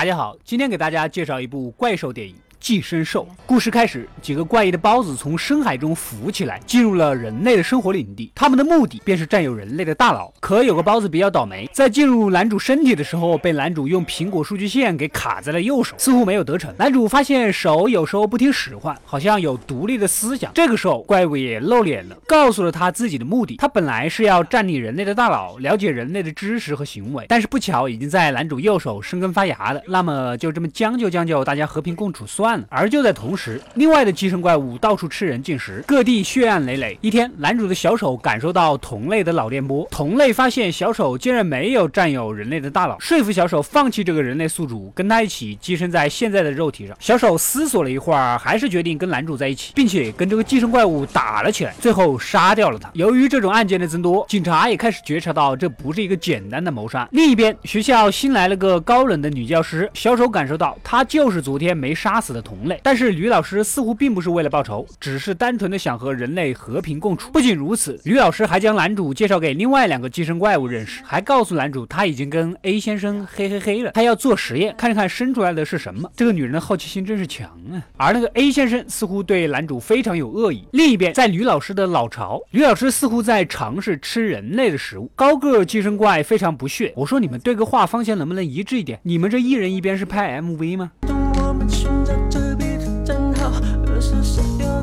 大家好，今天给大家介绍一部怪兽电影。寄生兽故事开始，几个怪异的孢子从深海中浮起来，进入了人类的生活领地。他们的目的便是占有人类的大脑。可有个孢子比较倒霉，在进入男主身体的时候，被男主用苹果数据线给卡在了右手，似乎没有得逞。男主发现手有时候不听使唤，好像有独立的思想。这个时候，怪物也露脸了，告诉了他自己的目的。他本来是要占领人类的大脑，了解人类的知识和行为，但是不巧已经在男主右手生根发芽了。那么就这么将就将就，大家和平共处算了。而就在同时，另外的寄生怪物到处吃人进食，各地血案累累。一天，男主的小手感受到同类的脑电波，同类发现小手竟然没有占有人类的大脑，说服小手放弃这个人类宿主，跟他一起寄生在现在的肉体上。小手思索了一会儿，还是决定跟男主在一起，并且跟这个寄生怪物打了起来，最后杀掉了他。由于这种案件的增多，警察也开始觉察到这不是一个简单的谋杀。另一边，学校新来了个高冷的女教师，小手感受到她就是昨天没杀死的同类。但是吕老师似乎并不是为了报仇，只是单纯的想和人类和平共处。不仅如此，吕老师还将男主介绍给另外两个寄生怪物认识，还告诉男主他已经跟 A 先生嘿嘿嘿了，他要做实验，看看生出来的是什么。这个女人的好奇心真是强啊！而那个 A 先生似乎对男主非常有恶意。另一边，在吕老师的老巢，吕老师似乎在尝试吃人类的食物。高个寄生怪非常不屑，我说你们对个话方向能不能一致一点？你们这一人一边是拍 MV 吗？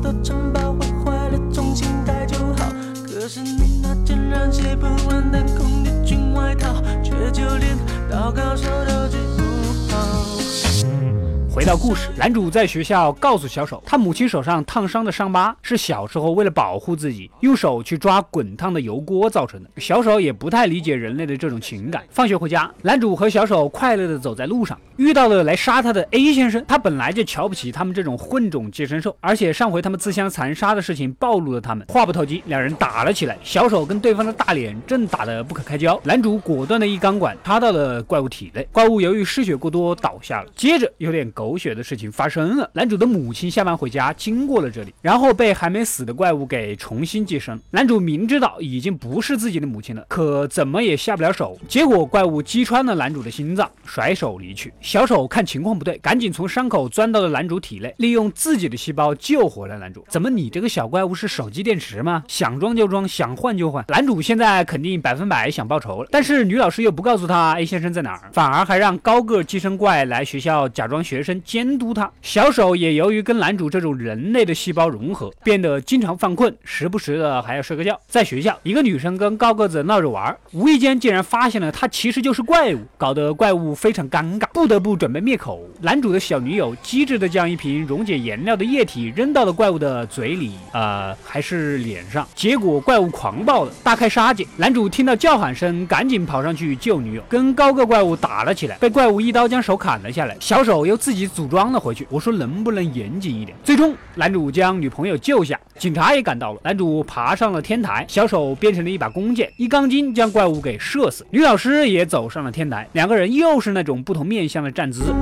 的城堡毁坏了，重新盖就好。可是你那件染血不完的空军军外套，却就连祷告手都治不好。回到故事，男主在学校告诉小手，他母亲手上烫伤的伤疤是小时候为了保护自己，用手去抓滚烫的油锅造成的。小手也不太理解人类的这种情感。放学回家，男主和小手快乐的走在路上，遇到了来杀他的 A 先生。他本来就瞧不起他们这种混种寄生兽，而且上回他们自相残杀的事情暴露了他们。话不投机，两人打了起来。小手跟对方的大脸正打得不可开交，男主果断的一钢管插到了怪物体内，怪物由于失血过多倒下了。接着有点狗。血的事情发生了，男主的母亲下班回家经过了这里，然后被还没死的怪物给重新寄生。男主明知道已经不是自己的母亲了，可怎么也下不了手。结果怪物击穿了男主的心脏，甩手离去。小手看情况不对，赶紧从伤口钻到了男主体内，利用自己的细胞救活了男主。怎么你这个小怪物是手机电池吗？想装就装，想换就换。男主现在肯定百分百想报仇了，但是女老师又不告诉他 A 先生在哪儿，反而还让高个寄生怪来学校假装学生。监督他，小手也由于跟男主这种人类的细胞融合，变得经常犯困，时不时的还要睡个觉。在学校，一个女生跟高个子闹着玩，无意间竟然发现了他其实就是怪物，搞得怪物非常尴尬，不得不准备灭口。男主的小女友机智的将一瓶溶解颜料的液体扔到了怪物的嘴里，呃，还是脸上，结果怪物狂暴了，大开杀戒。男主听到叫喊声，赶紧跑上去救女友，跟高个怪物打了起来，被怪物一刀将手砍了下来。小手又自己。组装了回去，我说能不能严谨一点？最终，男主将女朋友救下，警察也赶到了。男主爬上了天台，小手变成了一把弓箭，一钢筋将怪物给射死。女老师也走上了天台，两个人又是那种不同面相的站姿。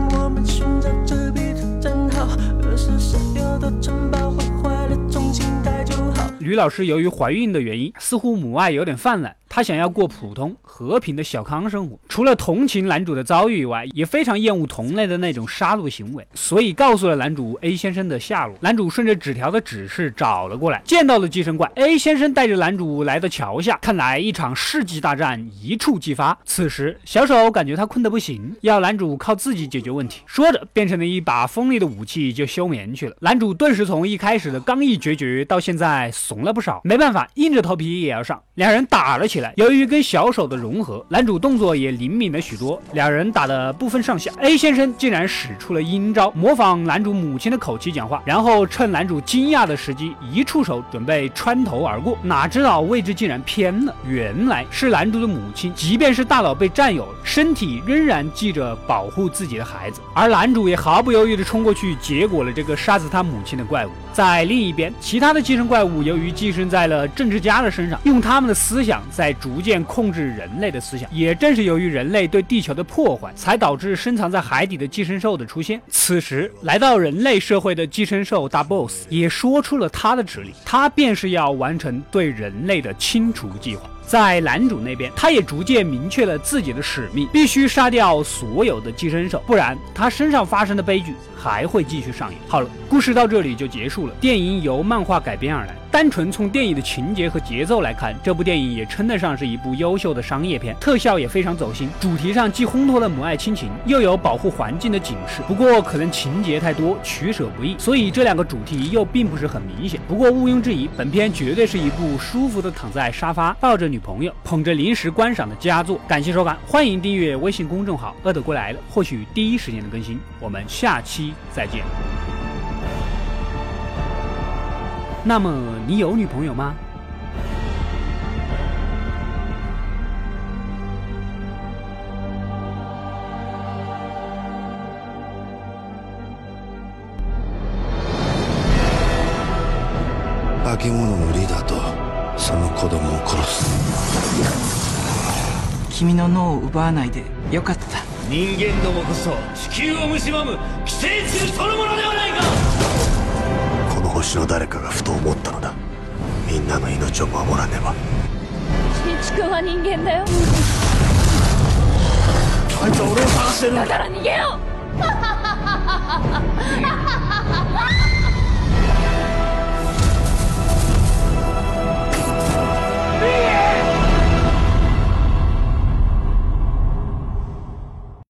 女老师由于怀孕的原因，似乎母爱有点泛滥。他想要过普通和平的小康生活，除了同情男主的遭遇以外，也非常厌恶同类的那种杀戮行为，所以告诉了男主 A 先生的下落。男主顺着纸条的指示找了过来，见到了寄生怪。A 先生带着男主来到桥下，看来一场世纪大战一触即发。此时，小手感觉他困得不行，要男主靠自己解决问题。说着，变成了一把锋利的武器就休眠去了。男主顿时从一开始的刚毅决绝，到现在怂了不少。没办法，硬着头皮也要上。两人打了起来由于跟小手的融合，男主动作也灵敏了许多，两人打得不分上下。A 先生竟然使出了阴招，模仿男主母亲的口气讲话，然后趁男主惊讶的时机一触手，准备穿头而过。哪知道位置竟然偏了，原来是男主的母亲，即便是大脑被占有了，身体仍然记着保护自己的孩子。而男主也毫不犹豫地冲过去，结果了这个杀死他母亲的怪物。在另一边，其他的寄生怪物由于寄生在了政治家的身上，用他们的思想在。逐渐控制人类的思想，也正是由于人类对地球的破坏，才导致深藏在海底的寄生兽的出现。此时，来到人类社会的寄生兽大 boss 也说出了他的指令，他便是要完成对人类的清除计划。在男主那边，他也逐渐明确了自己的使命，必须杀掉所有的寄生兽，不然他身上发生的悲剧还会继续上演。好了，故事到这里就结束了。电影由漫画改编而来。单纯从电影的情节和节奏来看，这部电影也称得上是一部优秀的商业片，特效也非常走心，主题上既烘托了母爱亲情，又有保护环境的警示。不过可能情节太多，取舍不易，所以这两个主题又并不是很明显。不过毋庸置疑，本片绝对是一部舒服的躺在沙发，抱着女朋友，捧着零食观赏的佳作。感谢收看，欢迎订阅微信公众号“饿得过来了”，获取第一时间的更新。我们下期再见。那么你有女朋友吗？化け物のリーダーとその子供を殺す。君の脳を奪わないでよかった。人間どもこそ地球を蝕む寄生虫そのものではないか星の誰かがふと思ったのだ。みんなの命を守らねば。新地君は人間だよ。あいつは俺を探してるだ。から逃げよう